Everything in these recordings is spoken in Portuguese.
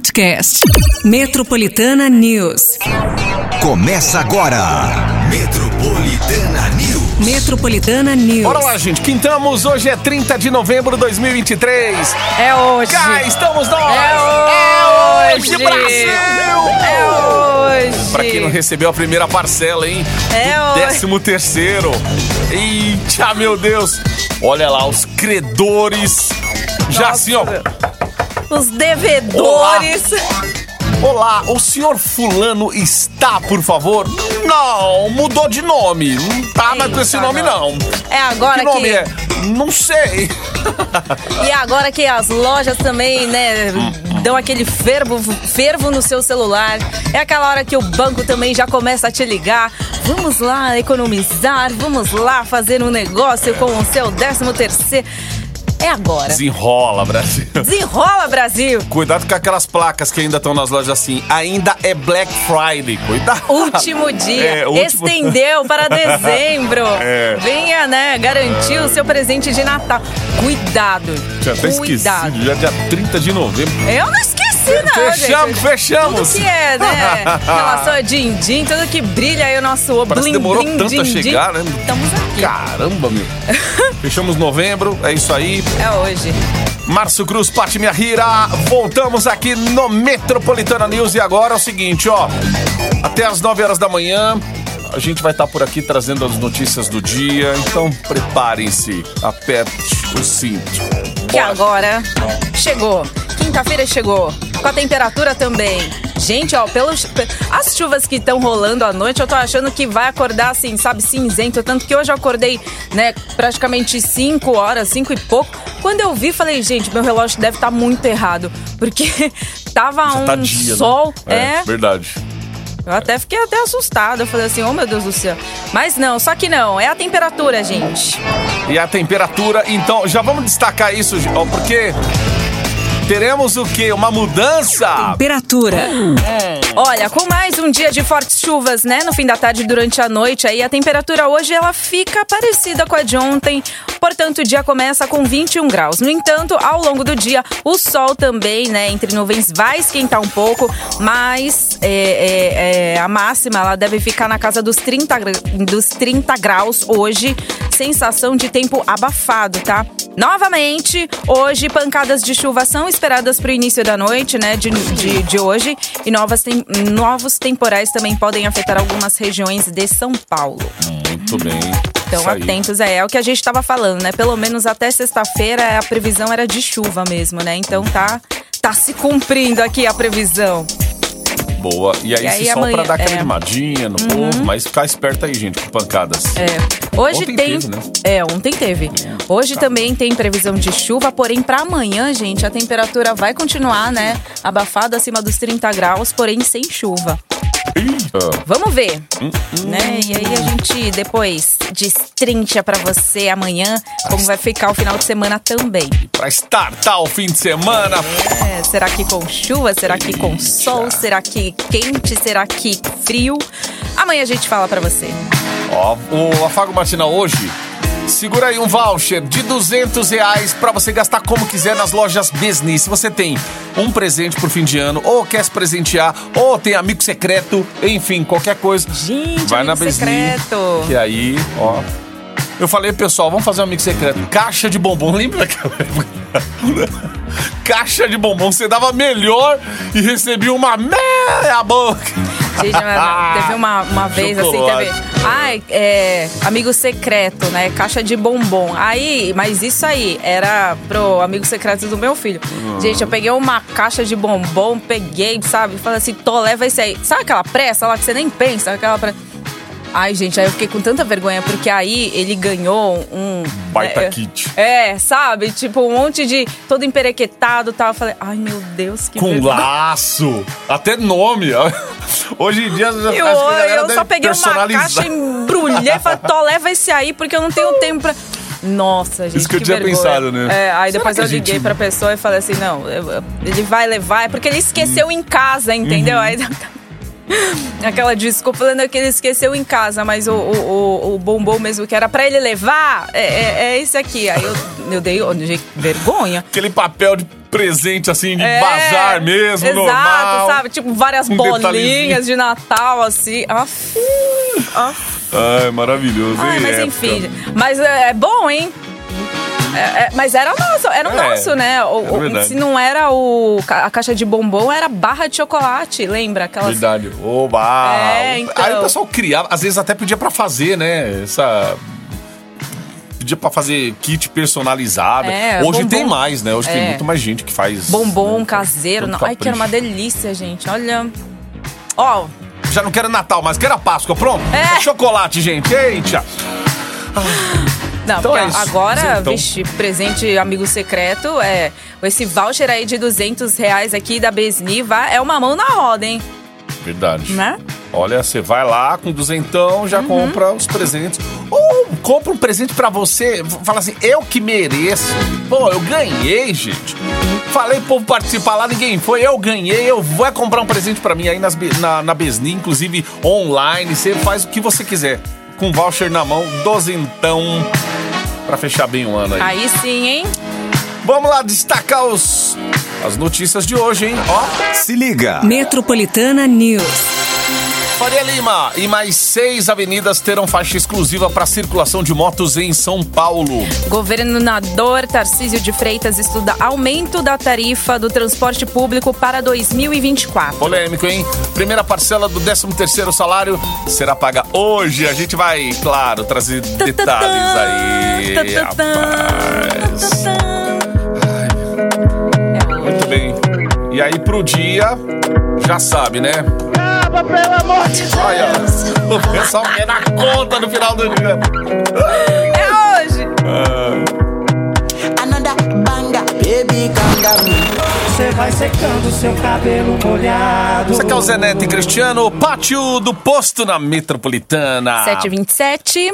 podcast. Metropolitana News. Começa agora. Metropolitana News. Metropolitana News. Bora lá, gente. Quintamos. Hoje é 30 de novembro de 2023. É hoje. Cá estamos nós. É hoje. É hoje, Brasil. É hoje. Pra quem não recebeu a primeira parcela, hein? É Do hoje. Décimo terceiro. Eita, meu Deus. Olha lá, os credores. Já Nossa. assim, ó. Os devedores. Olá, o senhor fulano está, por favor? Não, mudou de nome. Não tá mais com esse Eita, nome, não. É agora Que nome que. é? Não sei. E agora que as lojas também, né, dão aquele fervo, fervo no seu celular. É aquela hora que o banco também já começa a te ligar. Vamos lá economizar, vamos lá fazer um negócio com o seu décimo terceiro. É agora. Desenrola, Brasil. Desenrola, Brasil! Cuidado com aquelas placas que ainda estão nas lojas assim. Ainda é Black Friday. Cuidado. Último dia. É, último- Estendeu para dezembro. É. Venha, né, garantir o seu presente de Natal. Cuidado. Tinha até Cuidado. Já dia 30 de novembro. Eu não esqueci, não, Fechamos, gente. fechamos. Tudo que é, né? Relação a din-din, tudo que brilha aí o nosso Parece que demorou blim, tanto a din-din. chegar, né? Estamos aqui. Caramba, meu. Fechamos novembro, é isso aí. É hoje. Márcio Cruz, Pati Minha Rira. Voltamos aqui no Metropolitana News. E agora é o seguinte, ó. Até as 9 horas da manhã. A gente vai estar por aqui trazendo as notícias do dia. Então preparem-se, aperte o cinto. Que agora chegou. Quinta-feira chegou. Com a temperatura também. Gente, ó, pelos, pe- as chuvas que estão rolando à noite, eu tô achando que vai acordar assim, sabe, cinzento. Tanto que hoje eu acordei, né, praticamente 5 horas, 5 e pouco. Quando eu vi, falei, gente, meu relógio deve estar muito errado. Porque tava Já um tá dia, né? sol. É, é verdade. Eu até fiquei até assustada. Eu falei assim, oh meu Deus do céu. Mas não, só que não, é a temperatura, gente. E a temperatura, então, já vamos destacar isso, porque teremos o quê? Uma mudança. Temperatura. Olha, com mais um dia de fortes chuvas, né, no fim da tarde e durante a noite, aí a temperatura hoje ela fica parecida com a de ontem, portanto o dia começa com 21 graus. No entanto, ao longo do dia, o sol também, né, entre nuvens vai esquentar um pouco, mas é, é, é, a máxima ela deve ficar na casa dos 30, gra- dos 30 graus hoje, sensação de tempo abafado, tá? Novamente, hoje pancadas de chuva são esperadas para o início da noite, né, de, de, de hoje, e novas tem- novos temporais também podem afetar algumas regiões de São Paulo. Muito bem. Então, Isso atentos aí. É o que a gente estava falando, né? Pelo menos até sexta-feira a previsão era de chuva mesmo, né? Então tá, tá se cumprindo aqui a previsão. Boa. E aí, E aí se só pra amanhã- dar aquela é. animadinha no povo, mas ficar esperto aí, gente, com pancadas. É. Hoje Ontem tem. teve, né? É, ontem teve. Hoje também tem previsão de chuva, porém para amanhã, gente, a temperatura vai continuar, né? Abafada acima dos 30 graus, porém sem chuva. Vamos ver, Hum, né? E aí a gente depois destrincha pra você amanhã como vai ficar o final de semana também. pra startar o fim de semana. É, será que com chuva? Será que com sol? Será que quente? Será que frio? Amanhã a gente fala pra você. Ó, o Afago Matinal hoje. Segura aí um voucher de 200 reais pra você gastar como quiser nas lojas Business. Se você tem um presente pro fim de ano, ou quer se presentear, ou tem amigo secreto, enfim, qualquer coisa. Gente, vai na Business. secreto. Que aí, ó. Eu falei, pessoal, vamos fazer um amigo secreto. Caixa de bombom, lembra daquela época? Caixa de bombom, você dava melhor e recebia uma meia boca. Gente, teve uma, uma vez assim, teve. Ai, é. Amigo secreto, né? Caixa de bombom. Aí, mas isso aí era pro amigo secreto do meu filho. Gente, eu peguei uma caixa de bombom, peguei, sabe? Falei assim, tô, leva esse aí. Sabe aquela pressa lá que você nem pensa? Aquela pressa. Ai, gente, aí eu fiquei com tanta vergonha, porque aí ele ganhou um. Baita é, kit. É, sabe? Tipo, um monte de. todo emperequetado e tal. Eu falei, ai meu Deus, que Com vergonha. laço. Até nome. Hoje em dia, eu Eu, que só peguei uma caixa, embrulhei e falei, Tó, leva esse aí, porque eu não tenho tempo pra. Nossa, gente. Isso que eu tinha vergonha. pensado, né? É, aí Será depois que eu a gente- liguei pra pessoa e falei assim: não, eu- eu- ele vai levar, é porque ele esqueceu em casa, entendeu? Uhum. Aí Aquela desculpa falando que ele esqueceu em casa, mas o, o, o, o bombom mesmo que era pra ele levar é, é, é esse aqui. Aí eu, eu dei vergonha. Aquele papel de presente, assim, de É, bazar mesmo, exato, normal. sabe? Tipo, várias Um bolinhas de Natal, assim. Aff, aff. Ai, maravilhoso, Ai, hein? mas época. enfim. Mas é, é bom, hein? É, é, mas era nosso, era o É, nosso, né? O- é o- se não era o, a caixa de bombom, era barra de chocolate, lembra? Aquelas. Verdade. Oba! É, então. Aí o pessoal criava, às vezes até pedia pra fazer, né? Essa. Pedia pra fazer kit personalizável. É, Hoje bombom. tem mais, né? Hoje tem É. muito mais gente que faz. Bombom né, caseiro. Não. Ai, que era uma delícia, gente. Olha. Ó, Já não quero Natal, mas quero a Páscoa, pronto? É. Chocolate, gente. Eita! Não, Então é agora, Então. vixe, presente amigo secreto, é esse voucher aí de 200 reais aqui da Besniva é uma mão na roda, hein? Verdade. Né? Olha, você vai lá com duzentão, Uhum. já compra os presentes. Ou compra um presente pra você, fala assim, eu que mereço. Pô, eu ganhei, gente. Falei pro povo participar lá, ninguém foi, eu ganhei, eu vou é comprar um presente pra mim aí nas, na, na Besni, inclusive online, você faz o que você quiser. Com voucher na mão, dozentão, pra fechar bem o ano aí. Aí sim, hein? Vamos lá destacar os, as notícias de hoje, hein? Ó, Se liga. Metropolitana News. Faria Lima e mais seis avenidas terão faixa exclusiva para circulação de motos em São Paulo. Governador Tarcísio de Freitas estuda aumento da tarifa do transporte público para 2024. Polêmico, hein? Primeira parcela do 13º salário será paga hoje. A gente vai, claro, trazer detalhes aí. rapaz. Muito bem. E aí pro dia, já sabe, né? Acaba, pelo amor de Deus! Olha, o pessoal quer dar conta no final do dia. É hoje! Another banger, baby, calm down. Você vai secando seu cabelo molhado. Isso aqui é o Zé Neto e Cristiano, pátio do posto na Metropolitana. 727.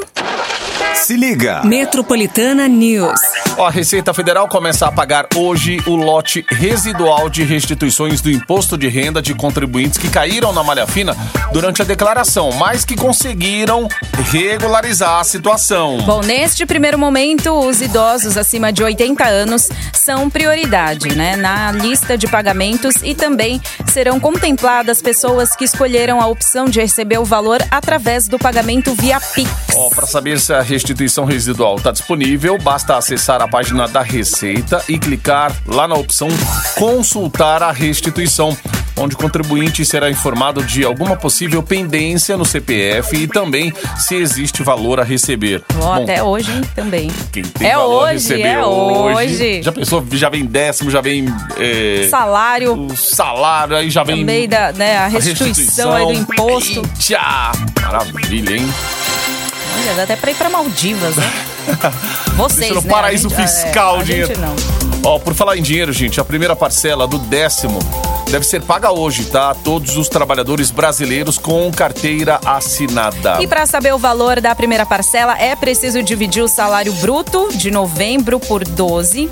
Se liga. Metropolitana News. Ó, a Receita Federal começa a pagar hoje o lote residual de restituições do imposto de renda de contribuintes que caíram na malha fina durante a declaração, mas que conseguiram regularizar a situação. Bom, neste primeiro momento, os idosos acima de 80 anos são prioridade, né, na lista de pagamentos e também serão contempladas pessoas que escolheram a opção de receber o valor através do pagamento via Pix. Ó, para saber se a restituição residual está disponível, basta acessar a página da Receita e clicar lá na opção Consultar a restituição, onde o contribuinte será informado de alguma possível pendência no CPF e também se existe valor a receber. Bom, até hoje hein, também. Quem tem É valor a hoje, receber é hoje. Já pensou? Já vem décimo, já vem. é, Salário o salário, aí já vem. também da né, a a restituição, aí do imposto. Eita, maravilha, hein? Olha, dá até pra ir pra Maldivas, né? Vocês, no né? paraíso gente- fiscal, é, dinheiro. Ó, por falar em dinheiro, gente, a primeira parcela do décimo deve ser paga hoje, tá? Todos os trabalhadores brasileiros com carteira assinada. E para saber o valor da primeira parcela, é preciso dividir o salário bruto de novembro por 12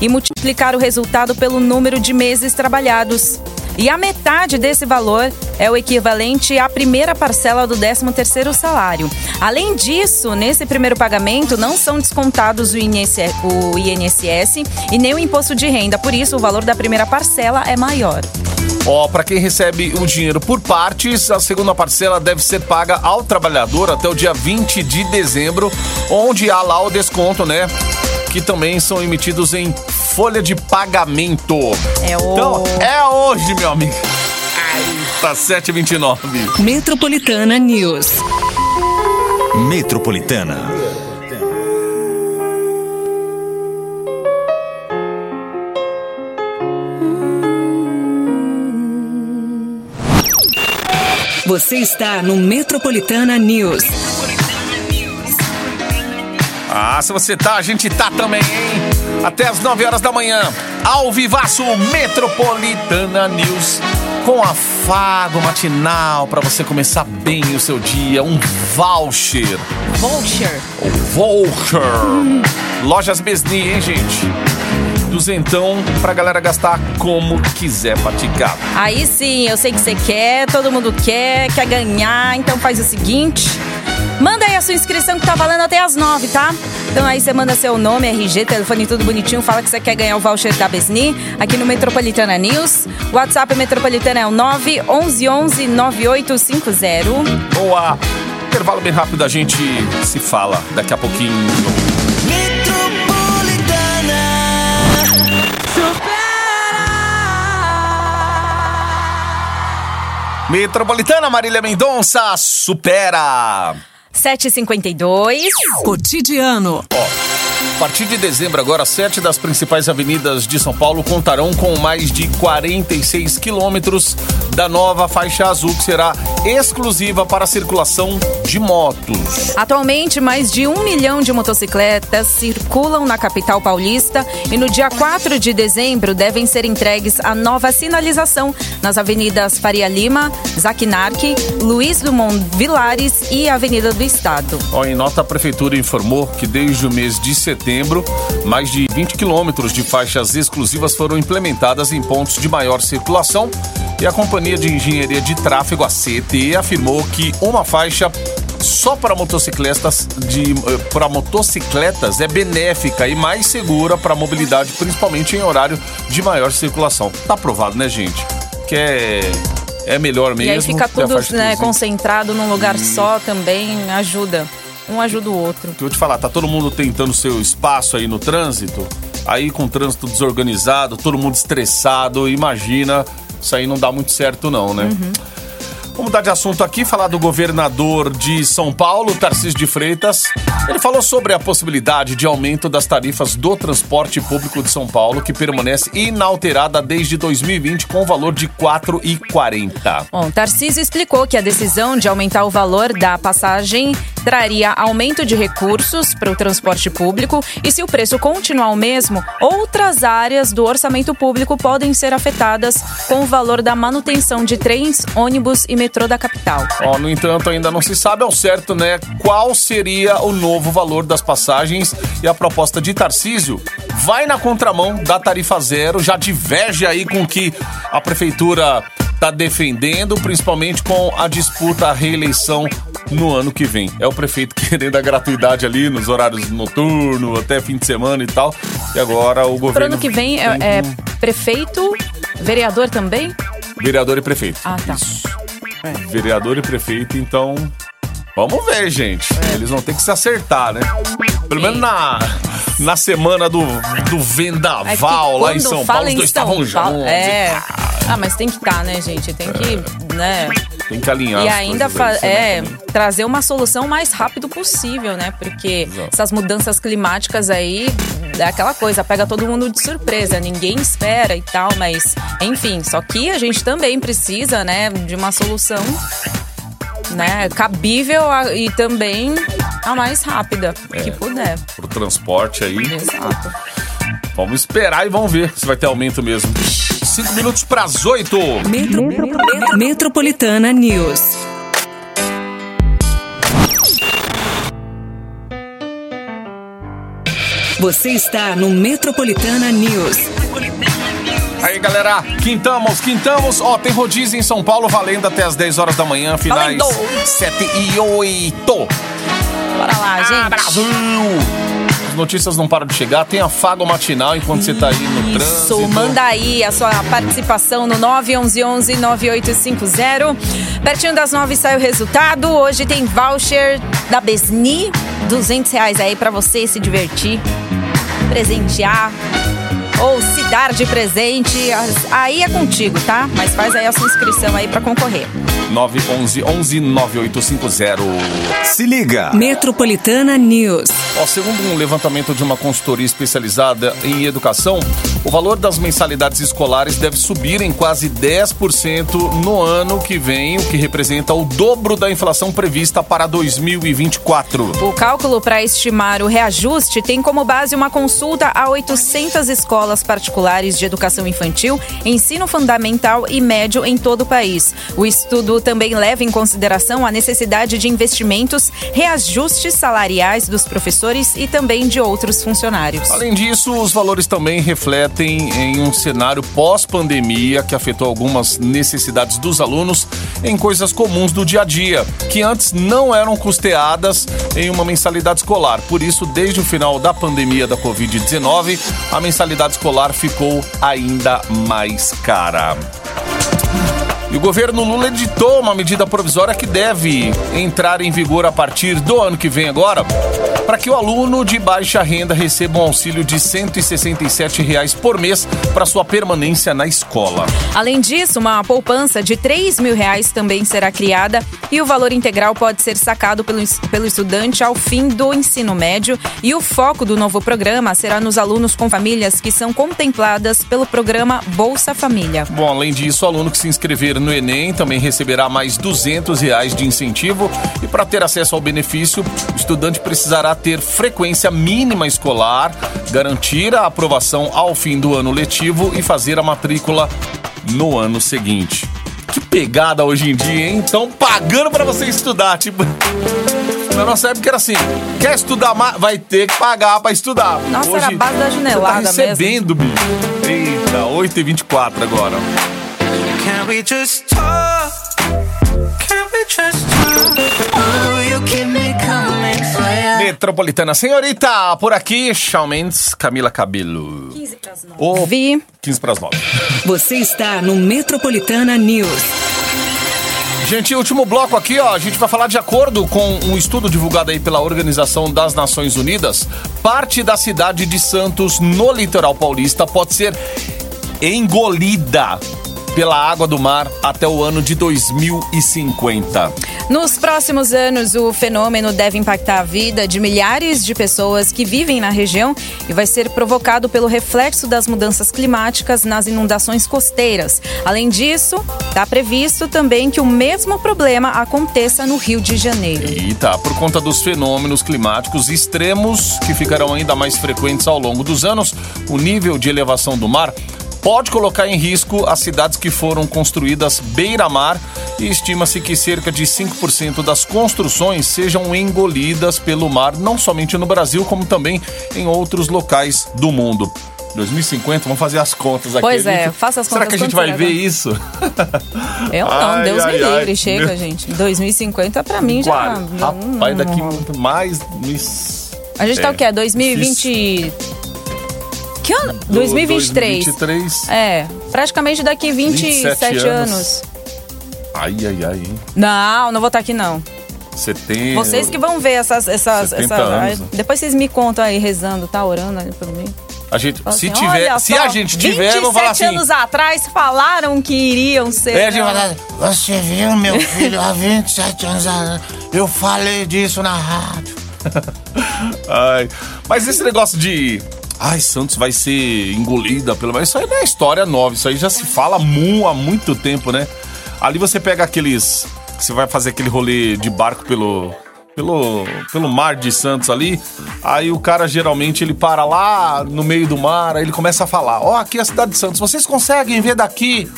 e multiplicar o resultado pelo número de meses trabalhados. E a metade desse valor é o equivalente à primeira parcela do 13º salário. Além disso, nesse primeiro pagamento não são descontados o INSS, o INSS e nem o imposto de renda. Por isso, o valor da primeira parcela é maior. Ó, para quem recebe o dinheiro por partes, a segunda parcela deve ser paga ao trabalhador até o dia 20 de dezembro, onde há lá o desconto, né? Que também são emitidos em folha de pagamento. É o- Então, é hoje, meu amigo. Tá 7h29. Metropolitana News. Metropolitana. Você está no Metropolitana News. Ah, se você tá, a gente tá também, hein? Até as 9 horas da manhã, ao vivaço Metropolitana News. Com afago matinal para você começar bem o seu dia, um voucher. Voucher. Voucher. Lojas Besni, hein, gente? Duzentão pra galera gastar como quiser praticar. Aí sim, eu sei que você quer, todo mundo quer, quer ganhar, então faz o seguinte. Manda aí a sua inscrição que tá valendo até as nove, tá? Então aí você manda seu nome, RG, telefone tudo bonitinho, fala que você quer ganhar o voucher da Besni aqui no Metropolitana News. O WhatsApp Metropolitana é o 911 9850. Boa! Intervalo bem rápido, a gente se fala daqui a pouquinho. Metropolitana Marília Mendonça supera! 752. Cotidiano. A partir de dezembro, agora, sete das principais avenidas de São Paulo contarão com mais de 46 quilômetros da nova faixa azul, que será exclusiva para a circulação de motos. Atualmente, mais de um milhão de motocicletas circulam na capital paulista e no dia 4 de dezembro devem ser entregues a nova sinalização nas avenidas Faria Lima, Zaquinarque, Luiz Dumont Vilares e Avenida do Estado. Ó, em nota, a Prefeitura informou que desde o mês de setembro, mais de 20 quilômetros de faixas exclusivas foram implementadas em pontos de maior circulação e a Companhia de Engenharia de Tráfego, a CET, afirmou que uma faixa só para motocicletas de para motocicletas é benéfica e mais segura para a mobilidade, principalmente em horário de maior circulação. Tá aprovado, né, gente? Que é é melhor mesmo. E aí fica tudo né, concentrado num lugar só também, ajuda. Um ajuda o outro. que eu vou te falar, tá todo mundo tentando seu espaço aí no trânsito, aí com o trânsito desorganizado, todo mundo estressado, imagina, isso aí não dá muito certo não, né? Vamos mudar de assunto aqui, falar do governador de São Paulo, Tarcísio de Freitas. Ele falou sobre a possibilidade de aumento das tarifas do transporte público de São Paulo, que permanece inalterada desde 2020 com o valor de R$ 4,40. Bom, Tarcísio explicou que a decisão de aumentar o valor da passagem traria aumento de recursos para o transporte público e se o preço continuar o mesmo, outras áreas do orçamento público podem ser afetadas com o valor da manutenção de trens, ônibus e metrô da capital. Ó, no entanto, ainda não se sabe ao certo, né, qual seria o novo valor das passagens e a proposta de Tarcísio vai na contramão da tarifa zero, já diverge aí com que a prefeitura tá defendendo, principalmente com a disputa à reeleição no ano que vem. É o prefeito querendo a gratuidade ali nos horários noturno, até fim de semana e tal. E agora o governo Para ano que vem é, é prefeito, vereador também? vereador e prefeito. Ah, tá. Isso. Vereador e prefeito, então. Vamos ver, gente. Eles vão ter que se acertar, né? Pelo menos na, na semana do, do É vendaval lá em São Paulo, os dois estavam juntos. É. Ah, mas tem que estar, né, gente? Tem que, né? Tem que alinhar. E ainda é, também. trazer uma solução o mais rápido possível, né? Porque Exato. essas mudanças climáticas aí é aquela coisa, pega todo mundo de surpresa, ninguém espera e tal, mas enfim, só que a gente também precisa, né, de uma solução né, cabível a- e também a mais rápida É. que puder. Pro transporte aí. Exato. Vamos esperar e vamos ver se vai ter aumento mesmo. Cinco minutos pras oito. Metro- Metropolitana News. Você está no Metropolitana News. Aí, galera, quintamos, quintamos. Ó, tem rodízio em São Paulo valendo até as 10 horas da manhã, finais Valendo! 7 e 8. Bora lá, gente. Ah, Brasil! As notícias não param de chegar. Tem afago matinal enquanto você tá aí no trânsito. Isso, manda aí a sua participação no 911-9850. Pertinho das 9 sai o resultado. Hoje tem voucher da Besni, 200 reais aí pra você se divertir, presentear ou se dar de presente. Aí é contigo, tá? Mas faz aí a sua inscrição aí pra concorrer. 911 11 9850. Se liga. Metropolitana News. Segundo um levantamento de uma consultoria especializada em educação, O valor das mensalidades escolares deve subir em quase 10% no ano que vem, o que representa o dobro da inflação prevista para 2024. O cálculo para estimar o reajuste tem como base uma consulta a 800 escolas particulares de educação infantil, ensino fundamental e médio em todo o país. O estudo também leva em consideração a necessidade de investimentos, reajustes salariais dos professores e também de outros funcionários. Além disso, os valores também refletem em um cenário pós-pandemia que afetou algumas necessidades dos alunos em coisas comuns do dia a dia, que antes não eram custeadas em uma mensalidade escolar. Por isso, desde o final da pandemia da Covid-19, a mensalidade escolar ficou ainda mais cara. E o governo Lula editou uma medida provisória que deve entrar em vigor a partir do ano que vem agora, para que o aluno de baixa renda receba um auxílio de 167 reais por mês para sua permanência na escola. Além disso, uma poupança de 3 mil reais também será criada e o valor integral pode ser sacado pelo, pelo estudante ao fim do ensino médio e o foco do novo programa será nos alunos com famílias que são contempladas pelo programa Bolsa Família. Bom, além disso, o aluno que se inscrever no Enem também receberá mais 200 reais de incentivo e para ter acesso ao benefício, o estudante precisará ter frequência mínima escolar, garantir a aprovação ao fim do ano letivo e fazer a matrícula no ano seguinte. Que pegada hoje em dia, hein? Estão pagando para você estudar, tipo... Na nossa época era assim, quer estudar mais, vai ter que pagar para estudar. Nossa, Hoje, era a base da janelada você tá recebendo, mesmo. bicho. Eita, 8h24 agora. Can we just talk? Can we just talk? Oh, you keep me coming for ya. Metropolitana Senhorita, por aqui, Shawn Mendes, Camila Cabelo. 15 pras 9. Oh, Vi. 15 pras 9. Você está no Metropolitana News. Gente, último bloco aqui, ó. A gente vai falar de acordo com um estudo divulgado aí pela Organização das Nações Unidas. Parte da cidade de Santos, no litoral paulista, pode ser engolida pela água do mar até o ano de 2050. Nos próximos anos, o fenômeno deve impactar a vida de milhares de pessoas que vivem na região e vai ser provocado pelo reflexo das mudanças climáticas nas inundações costeiras. Além disso, está previsto também que o mesmo problema aconteça no Rio de Janeiro. Eita, por conta dos fenômenos climáticos extremos que ficarão ainda mais frequentes ao longo dos anos, o nível de elevação do mar pode colocar em risco as cidades que foram construídas beira-mar e estima-se que cerca de 5% das construções sejam engolidas pelo mar, não somente no Brasil, como também em outros locais do mundo. 2050, vamos fazer as contas aqui. Pois é, faça as contas. Será que a gente vai ver isso? Eu não, ai, Deus ai, me livre, ai, chega, meu... gente. 2050 pra mim já... Rapaz, daqui mais... A gente é, tá o quê? 2020... Que ano? 2023. 2023. É, praticamente daqui 27, 27 anos. anos. Ai, ai, ai. Não, não vou estar aqui não. Você tem. Vocês que vão ver essas. essas, essas anos. depois vocês me contam aí rezando, tá orando ali por mim. A gente, assim, se tiver, se a gente tiver, vou falar assim. anos atrás falaram que iriam ser. É, a gente vai você viu, meu filho, há 27 anos atrás, eu falei disso na rádio. Ai, mas esse negócio de ai, Santos vai ser engolida pelo. Isso aí não é história nova, isso aí já se fala mu há muito tempo, né? Ali você pega aqueles. Você vai fazer aquele rolê de barco pelo. Pelo, pelo mar de Santos ali, aí o cara geralmente ele para lá no meio do mar, aí ele começa a falar: Ó, oh, aqui é a cidade de Santos, vocês conseguem ver daqui?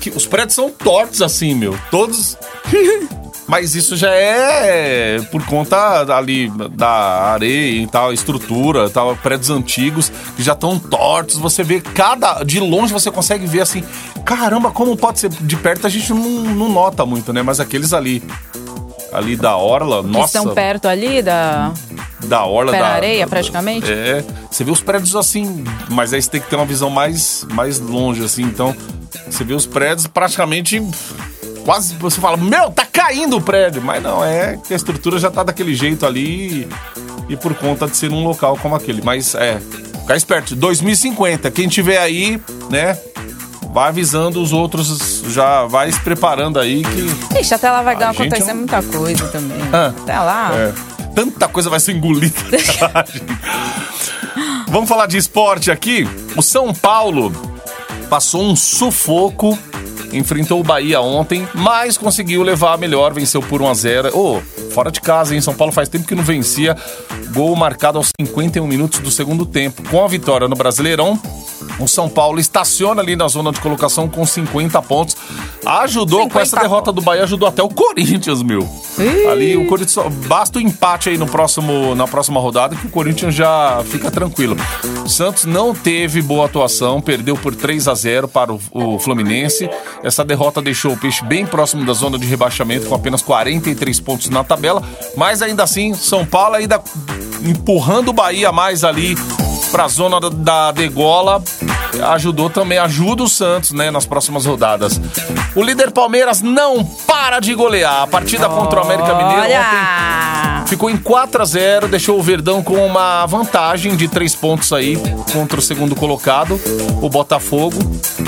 Que os prédios são tortos assim, meu. Todos Mas isso já é por conta ali da areia e tal, estrutura, tal, prédios antigos que já estão tortos. Você vê cada. De longe você consegue ver assim. Caramba, como pode ser? De perto a gente não, não nota muito, né? Mas aqueles ali. Ali da orla, que nossa. Estão perto ali da. Da orla Pé da. areia, praticamente? É. Você vê os prédios assim, mas aí você tem que ter uma visão mais, mais longe, assim. Então, você vê os prédios praticamente quase você fala, meu, tá caindo o prédio. Mas não, é que a estrutura já tá daquele jeito ali e por conta de ser um local como aquele. Mas é, ficar esperto. 2050, quem tiver aí, né? Vai avisando os outros, já vai se preparando aí que. Ixi, até lá vai dar acontecer é um... muita coisa também. Ah, até lá. É, tanta coisa vai ser engolida. Vamos falar de esporte aqui. O São Paulo passou um sufoco, enfrentou o Bahia ontem, mas conseguiu levar a melhor, venceu por 1 a 0. Ô, fora de casa, hein? São Paulo faz tempo que não vencia. Gol marcado aos 51 minutos do segundo tempo. Com a vitória no Brasileirão, o São Paulo estaciona ali na zona de colocação com 50 pontos. Ajudou 50 com essa derrota do Bahia, ajudou até o Corinthians, meu. Ali o Corinthians basta o empate aí no próximo na próxima rodada que o Corinthians já fica tranquilo. O Santos não teve boa atuação, perdeu por 3 a 0 para o, o Fluminense. Essa derrota deixou o Peixe bem próximo da zona de rebaixamento com apenas 43 pontos na tabela, mas ainda assim São Paulo ainda empurrando o Bahia mais ali para a zona da, da degola. Ajudou também, ajuda o Santos, né, nas próximas rodadas. O líder Palmeiras não para de golear. A partida contra o América Mineiro ontem! Ficou em 4 a 0 deixou o Verdão com uma vantagem de 3 pontos aí contra o segundo colocado, o Botafogo.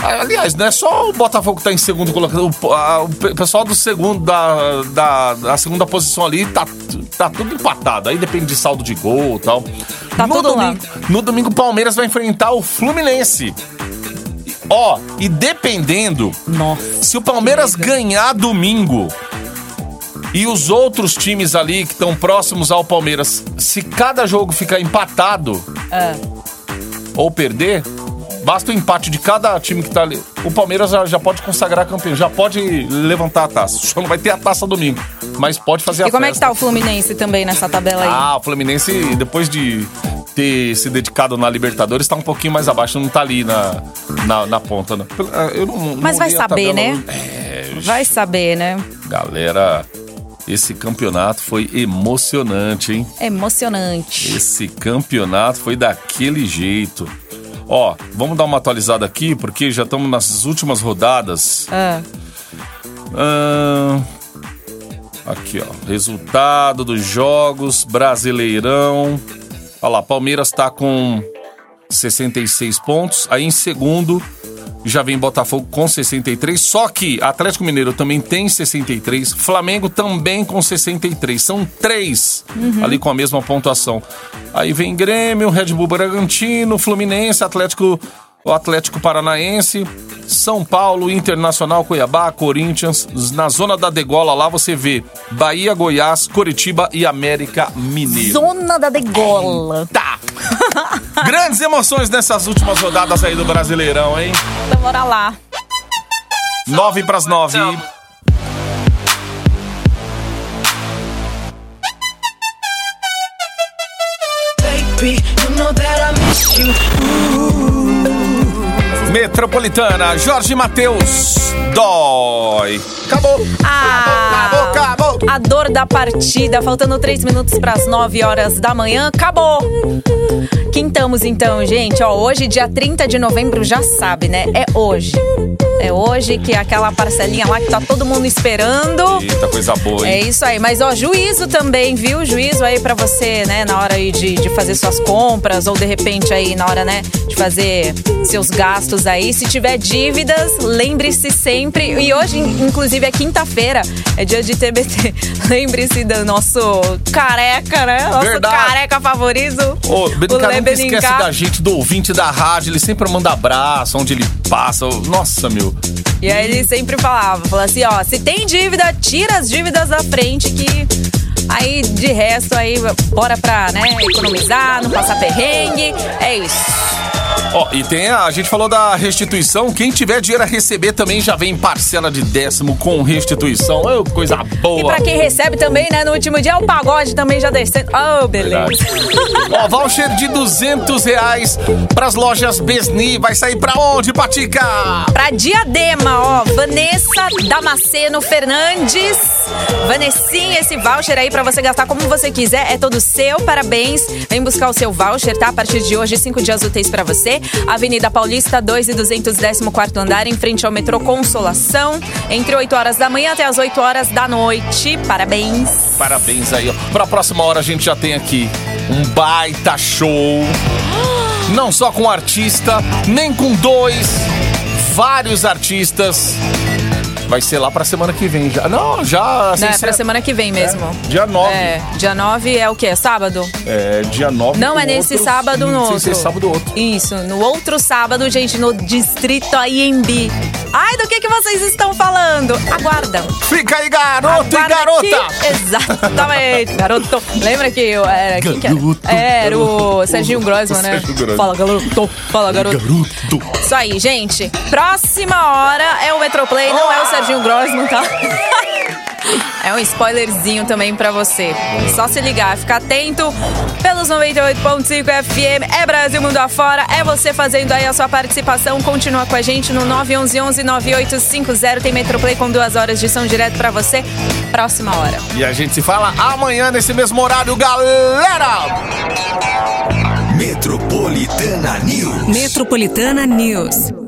Ah, Aliás, não é só o Botafogo que tá em segundo colocado, o, a- o pe- pessoal do segundo, da, da, da segunda posição ali tá, tá tudo empatado. Aí depende de saldo de gol e tal. Tá no tudo lá. domingo, No domingo, o Palmeiras vai enfrentar o Fluminense. Ó, e dependendo Nossa. se o Palmeiras ganhar domingo e os outros times ali que estão próximos ao Palmeiras, se cada jogo ficar empatado É. ou perder, basta o empate de cada time que tá ali. O Palmeiras já, já pode consagrar campeão, já pode levantar a taça. Só não vai ter a taça domingo, mas pode fazer a E como é que festa. tá o Fluminense também nessa tabela aí? Ah, o Fluminense, depois de ter se dedicado na Libertadores, tá um pouquinho mais abaixo, não tá ali na, na, na ponta. Né? Eu não, não Mas vai saber, né? É, Vai saber, né? Galera, esse campeonato foi emocionante, hein? Emocionante. Esse campeonato foi daquele jeito. Ó, vamos dar uma atualizada aqui, porque já estamos nas últimas rodadas. Ah, Ahn, aqui, ó. Resultado dos jogos, Brasileirão. Olha lá, Palmeiras tá com 66 pontos. Aí em segundo já vem Botafogo com 63. Só que Atlético Mineiro também tem 63. Flamengo também com 63. São três ali com a mesma pontuação. Aí vem Grêmio, Red Bull Bragantino, Fluminense, Atlético, o Atlético Paranaense, São Paulo, Internacional, Cuiabá, Corinthians. Na zona da degola lá você vê Bahia, Goiás, Coritiba e América Mineiro. Zona da degola. Tá. Grandes emoções nessas últimas rodadas aí do Brasileirão, hein? Então bora lá. Nove pras nove. Baby, you know that I miss you. Metropolitana, Jorge Matheus, dói. Acabou. Ah, Acabou, acabou. A dor da partida, faltando três minutos para as 9 horas da manhã, acabou! Quintamos então, gente. Ó, hoje, dia 30 de novembro, já sabe, né? É hoje. É hoje que é aquela parcelinha lá que tá todo mundo esperando. Eita, coisa boa, É hein? isso aí, mas ó, juízo também, viu? Juízo aí pra você, né, na hora aí de, de fazer suas compras ou de repente aí na hora, né, de fazer seus gastos aí. Se tiver dívidas, lembre-se sempre. E hoje, inclusive, é quinta-feira, é dia de TBT. Lembre-se do nosso careca, né? Nosso Verdade. careca favorito. Ô, o nunca esquece da gente, do ouvinte da rádio. Ele sempre manda abraço onde ele passa. Nossa, meu. E aí ele sempre falava, falava assim, ó, se tem dívida, tira as dívidas da frente que aí de resto aí bora pra, né, economizar, não passar perrengue. É isso. Ó, e tem a, a gente falou da restituição. Quem tiver dinheiro a receber também já vem parcela de décimo com restituição. Ô, coisa boa. E pra quem recebe também, né, no último dia, o pagode também já descendo. Oh, beleza. Ó, voucher de 200 reais pras lojas Besni. Vai sair pra onde, Patica? Pra Diadema, ó, Vanessa Damasceno Fernandes. Vanessinha, esse voucher aí pra você gastar como você quiser, é todo seu, parabéns. Vem buscar o seu voucher, tá? A partir de hoje, cinco dias úteis pra você. Avenida Paulista, 2 e 214 andar, em frente ao metrô Consolação, entre 8 horas da manhã até as 8 horas da noite. Parabéns. Parabéns aí, ó. Pra próxima hora a gente já tem aqui um baita show. Não só com um artista, nem com dois, vários artistas. Vai ser lá pra semana que vem já. Não, já. assim, Não, é pra semana que vem mesmo. Dia 9. É, dia 9 é o quê? É sábado? É, dia 9. Não, é nesse outro- sábado no outro. sim, sábado outro. Isso, no outro sábado, gente, no Distrito IMB. Ai, do que, que vocês estão falando? Aguardam. Fica aí, garoto e Aguarda garota! que- Exatamente, garoto. Lembra que eu era. Quem que era? Garoto, Era o. Serginho Grossman, né? Grossman. Fala, garoto. Fala, garoto. Garoto! Isso aí, gente. Próxima hora é o Metroplay, não é o Serginho Grossman, tá? É um spoilerzinho também pra você. Só se ligar, ficar atento pelos 98.5 FM. É Brasil Mundo Afora. É você fazendo aí a sua participação. Continua com a gente no 911 9850. Tem Metroplay com duas horas de som direto pra você. Próxima hora. E a gente se fala amanhã nesse mesmo horário, galera! Metropolitana News. Metropolitana News.